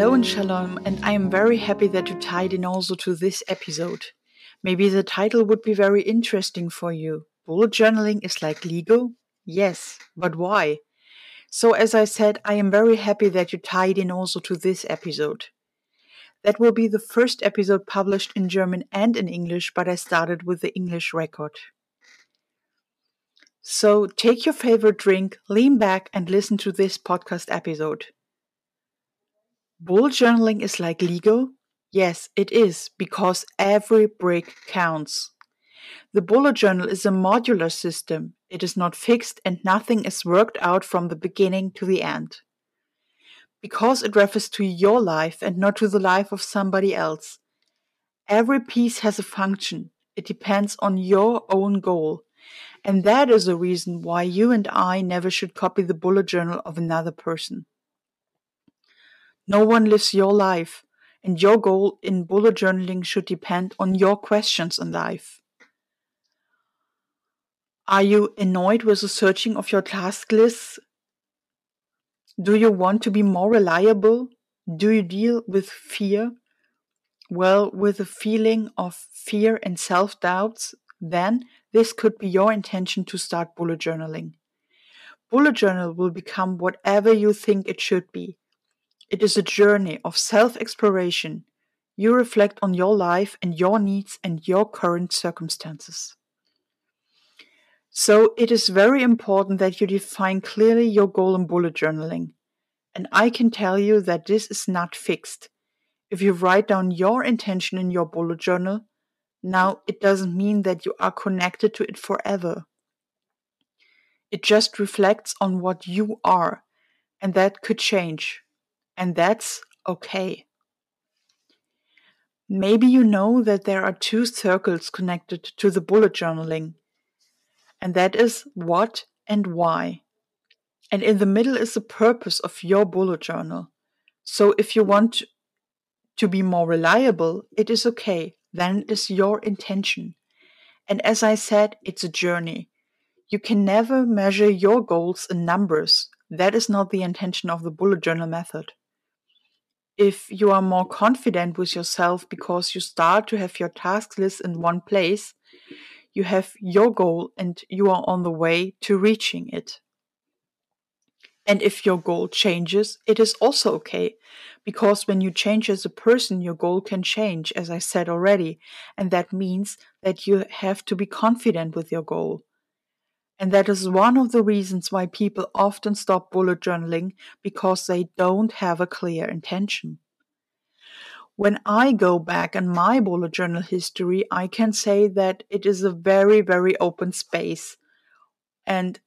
Hello and shalom, and I am very happy that you tied in also to this episode. Maybe the title would be very interesting for you. Bullet journaling is like Lego? Yes, but why? So, as I said, I am very happy that you tied in also to this episode. That will be the first episode published in German and in English, but I started with the English record. So, take your favorite drink, lean back, and listen to this podcast episode. Bullet journaling is like Lego? Yes, it is, because every brick counts. The bullet journal is a modular system. It is not fixed and nothing is worked out from the beginning to the end. Because it refers to your life and not to the life of somebody else. Every piece has a function. It depends on your own goal. And that is the reason why you and I never should copy the bullet journal of another person. No one lives your life, and your goal in bullet journaling should depend on your questions in life. Are you annoyed with the searching of your task lists? Do you want to be more reliable? Do you deal with fear? Well, with a feeling of fear and self doubts, then this could be your intention to start bullet journaling. Bullet journal will become whatever you think it should be it is a journey of self exploration. You reflect on your life and your needs and your current circumstances. So, it is very important that you define clearly your goal in bullet journaling. And I can tell you that this is not fixed. If you write down your intention in your bullet journal, now it doesn't mean that you are connected to it forever. It just reflects on what you are, and that could change and that's okay. Maybe you know that there are two circles connected to the bullet journaling, and that is what and why. And in the middle is the purpose of your bullet journal. So if you want to be more reliable, it is okay. Then it is your intention. And as I said, it's a journey. You can never measure your goals in numbers. That is not the intention of the bullet journal method if you are more confident with yourself because you start to have your task list in one place, you have your goal and you are on the way to reaching it. And if your goal changes, it is also okay. Because when you change as a person, your goal can change, as I said already. And that means that you have to be confident with your goal. And that is one of the reasons why people often stop bullet journaling because they don't have a clear intention. When I go back in my bullet journal history, I can say that it is a very, very open space. And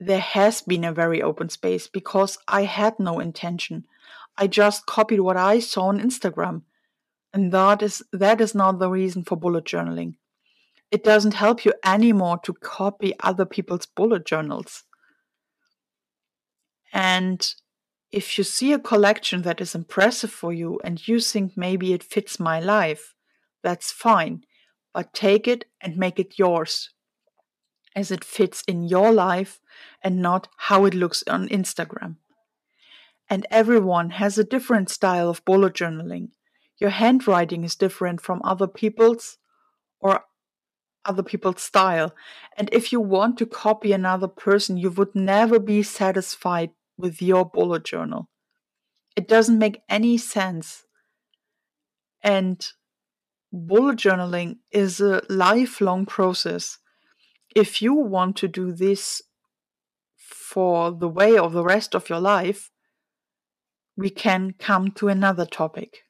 there has been a very open space because I had no intention. I just copied what I saw on Instagram. And that is that is not the reason for bullet journaling it doesn't help you anymore to copy other people's bullet journals. And if you see a collection that is impressive for you and you think maybe it fits my life, that's fine. But take it and make it yours as it fits in your life and not how it looks on Instagram. And everyone has a different style of bullet journaling. Your handwriting is different from other people's, or other people's style. And if you want to copy another person, you would never be satisfied with your bullet journal. It doesn't make any sense. And bullet journaling is a lifelong process. If you want to do this for the way of the rest of your life, we can come to another topic.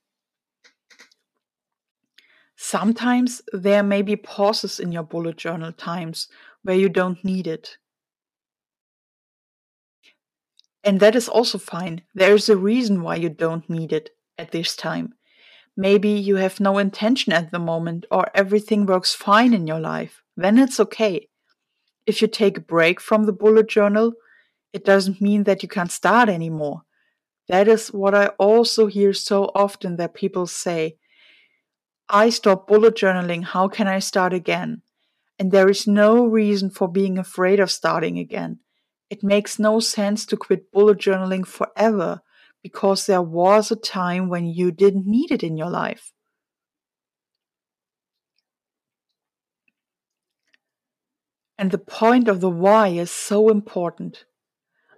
Sometimes there may be pauses in your bullet journal times where you don't need it. And that is also fine. There is a reason why you don't need it at this time. Maybe you have no intention at the moment or everything works fine in your life. Then it's okay. If you take a break from the bullet journal, it doesn't mean that you can't start anymore. That is what I also hear so often that people say I stopped bullet journaling. How can I start again? And there is no reason for being afraid of starting again. It makes no sense to quit bullet journaling forever because there was a time when you didn't need it in your life. And the point of the why is so important.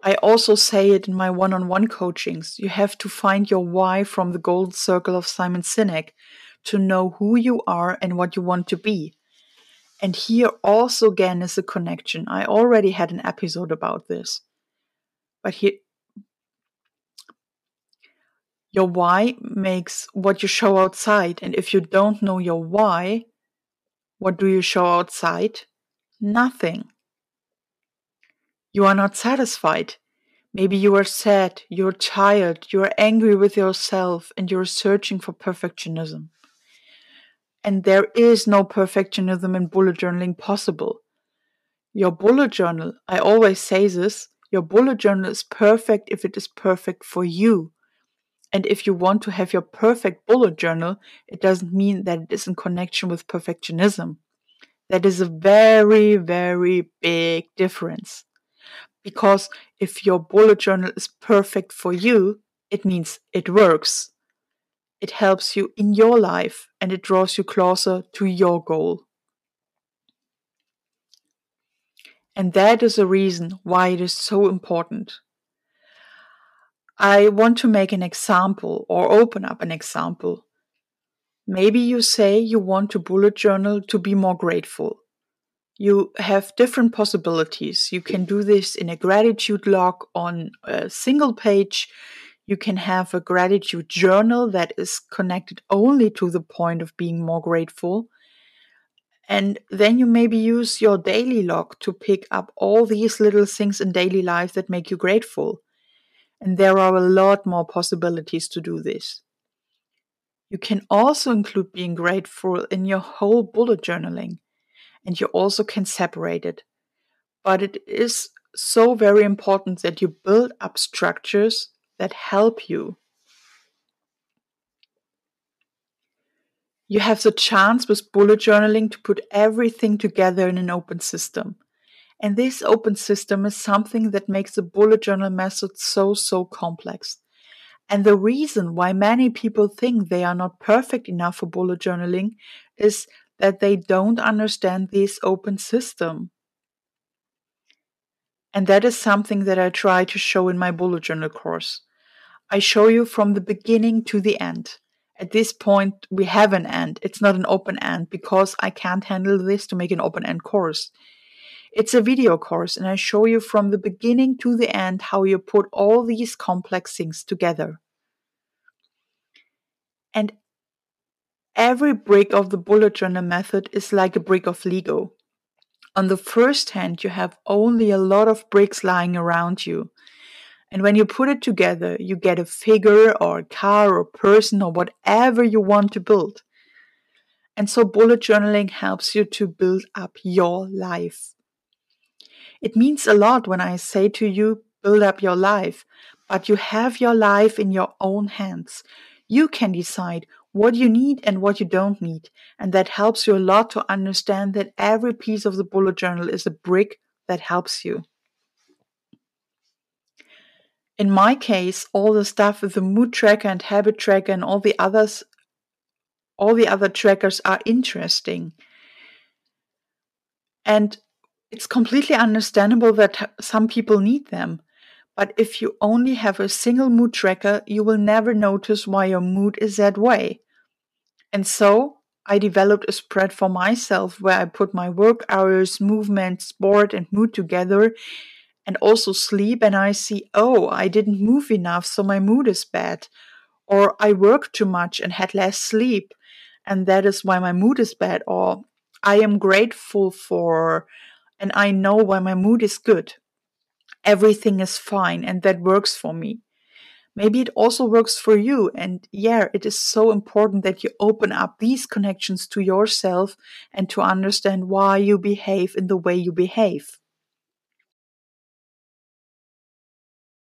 I also say it in my one on one coachings. You have to find your why from the golden circle of Simon Sinek to know who you are and what you want to be. And here also again is a connection. I already had an episode about this. But here, your why makes what you show outside. And if you don't know your why, what do you show outside? Nothing. You are not satisfied. Maybe you are sad, you're tired, you're angry with yourself, and you're searching for perfectionism. And there is no perfectionism in bullet journaling possible. Your bullet journal, I always say this, your bullet journal is perfect if it is perfect for you. And if you want to have your perfect bullet journal, it doesn't mean that it is in connection with perfectionism. That is a very, very big difference. Because if your bullet journal is perfect for you, it means it works. It helps you in your life and it draws you closer to your goal. And that is a reason why it is so important. I want to make an example or open up an example. Maybe you say you want to bullet journal to be more grateful you have different possibilities. You can do this in a gratitude log on a single page. You can have a gratitude journal that is connected only to the point of being more grateful. And then you maybe use your daily log to pick up all these little things in daily life that make you grateful. And there are a lot more possibilities to do this. You can also include being grateful in your whole bullet journaling and you also can separate it. But it is so very important that you build up structures that help you. You have the chance with bullet journaling to put everything together in an open system. And this open system is something that makes the bullet journal method so, so complex. And the reason why many people think they are not perfect enough for bullet journaling is that they don't understand this open system. And that is something that I try to show in my bullet journal course. I show you from the beginning to the end. At this point, we have an end. It's not an open end because I can't handle this to make an open end course. It's a video course, and I show you from the beginning to the end how you put all these complex things together. And Every brick of the bullet journal method is like a brick of Lego. On the first hand, you have only a lot of bricks lying around you. And when you put it together, you get a figure or a car or person or whatever you want to build. And so bullet journaling helps you to build up your life. It means a lot when I say to you, build up your life, but you have your life in your own hands. You can decide what you need and what you don't need. And that helps you a lot to understand that every piece of the bullet journal is a brick that helps you. In my case, all the stuff with the mood tracker and habit tracker and all the others, all the other trackers are interesting. And it's completely understandable that some people need them. But if you only have a single mood tracker, you will never notice why your mood is that way. And so I developed a spread for myself where I put my work hours, movement, sport, and mood together and also sleep. And I see, oh, I didn't move enough, so my mood is bad. Or I worked too much and had less sleep, and that is why my mood is bad. Or I am grateful for, and I know why my mood is good. Everything is fine, and that works for me. Maybe it also works for you. And yeah, it is so important that you open up these connections to yourself and to understand why you behave in the way you behave.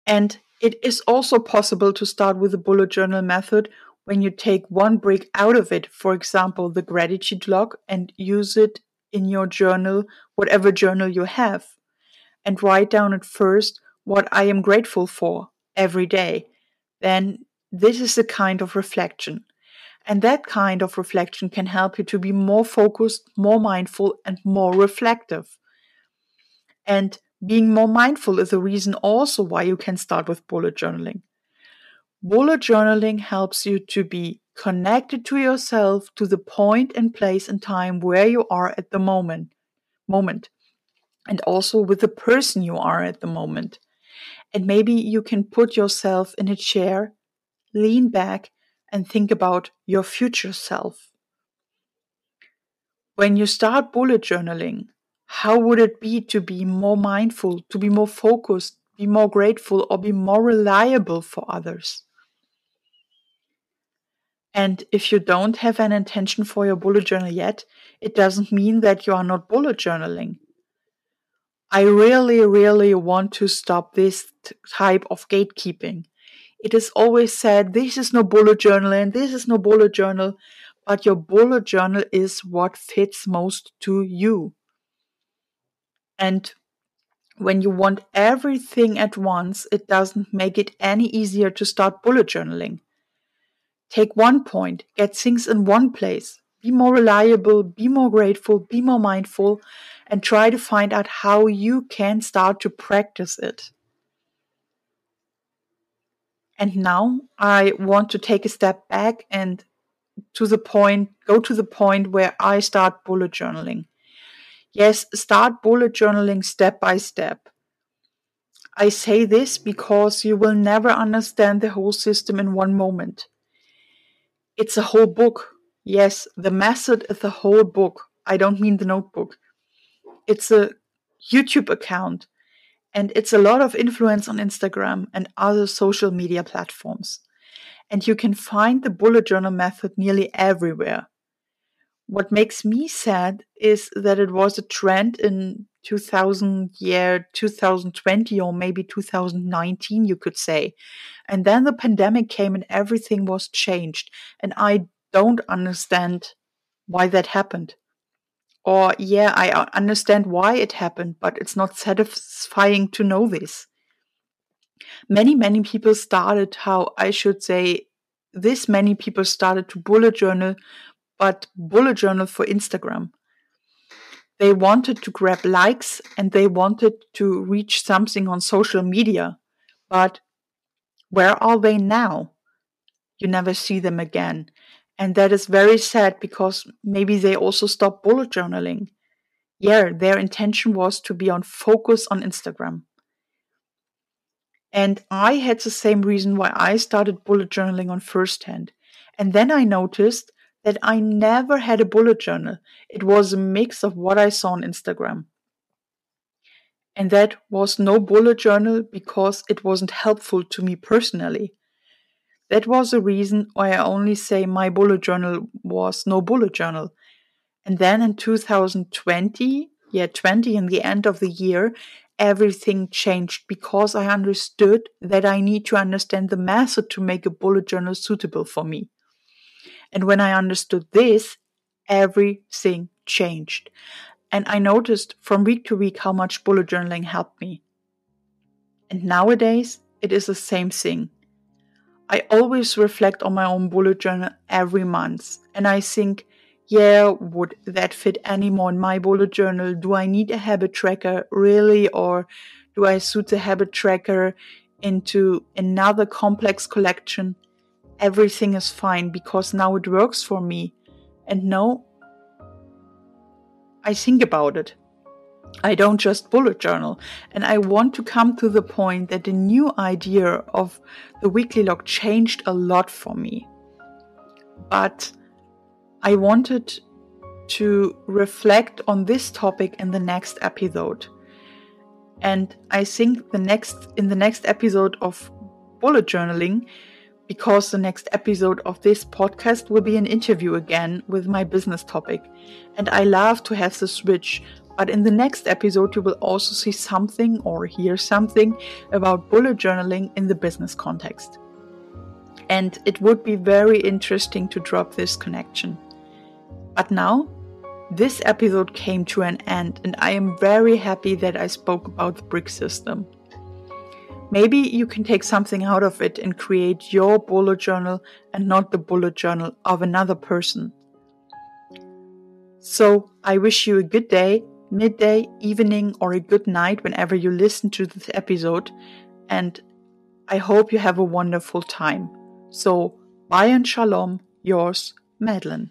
And it is also possible to start with the bullet journal method when you take one brick out of it, for example, the gratitude log, and use it in your journal, whatever journal you have, and write down at first what I am grateful for every day then this is a kind of reflection. And that kind of reflection can help you to be more focused, more mindful, and more reflective. And being more mindful is a reason also why you can start with bullet journaling. Bullet journaling helps you to be connected to yourself to the point and place and time where you are at the moment moment and also with the person you are at the moment and maybe you can put yourself in a chair lean back and think about your future self when you start bullet journaling how would it be to be more mindful to be more focused be more grateful or be more reliable for others and if you don't have an intention for your bullet journal yet, it doesn't mean that you are not bullet journaling. I really, really want to stop this type of gatekeeping. It is always said, this is no bullet journal and this is no bullet journal, but your bullet journal is what fits most to you. And when you want everything at once, it doesn't make it any easier to start bullet journaling. Take one point, get things in one place, be more reliable, be more grateful, be more mindful, and try to find out how you can start to practice it. And now I want to take a step back and to the point, go to the point where I start bullet journaling. Yes, start bullet journaling step by step. I say this because you will never understand the whole system in one moment. It's a whole book. Yes, the method is a whole book. I don't mean the notebook. It's a YouTube account and it's a lot of influence on Instagram and other social media platforms. And you can find the bullet journal method nearly everywhere. What makes me sad is that it was a trend in 2000 year 2020 or maybe 2019 you could say. And then the pandemic came and everything was changed and i don't understand why that happened. Or yeah i understand why it happened but it's not satisfying to know this. Many many people started how i should say this many people started to bullet journal but bullet journal for instagram they wanted to grab likes and they wanted to reach something on social media. But where are they now? You never see them again. And that is very sad because maybe they also stopped bullet journaling. Yeah, their intention was to be on focus on Instagram. And I had the same reason why I started bullet journaling on first hand. And then I noticed that I never had a bullet journal. It was a mix of what I saw on Instagram. And that was no bullet journal because it wasn't helpful to me personally. That was the reason why I only say my bullet journal was no bullet journal. And then in 2020, yeah, 20 in the end of the year, everything changed because I understood that I need to understand the method to make a bullet journal suitable for me. And when I understood this, everything changed. And I noticed from week to week how much bullet journaling helped me. And nowadays, it is the same thing. I always reflect on my own bullet journal every month. And I think, yeah, would that fit anymore in my bullet journal? Do I need a habit tracker really? Or do I suit the habit tracker into another complex collection? Everything is fine because now it works for me. And no, I think about it. I don't just bullet journal. And I want to come to the point that the new idea of the weekly log changed a lot for me. But I wanted to reflect on this topic in the next episode. And I think the next in the next episode of bullet journaling, because the next episode of this podcast will be an interview again with my business topic. And I love to have the switch, but in the next episode, you will also see something or hear something about bullet journaling in the business context. And it would be very interesting to drop this connection. But now, this episode came to an end, and I am very happy that I spoke about the brick system. Maybe you can take something out of it and create your bullet journal and not the bullet journal of another person. So I wish you a good day, midday, evening, or a good night whenever you listen to this episode. And I hope you have a wonderful time. So, bye and shalom, yours, Madlen.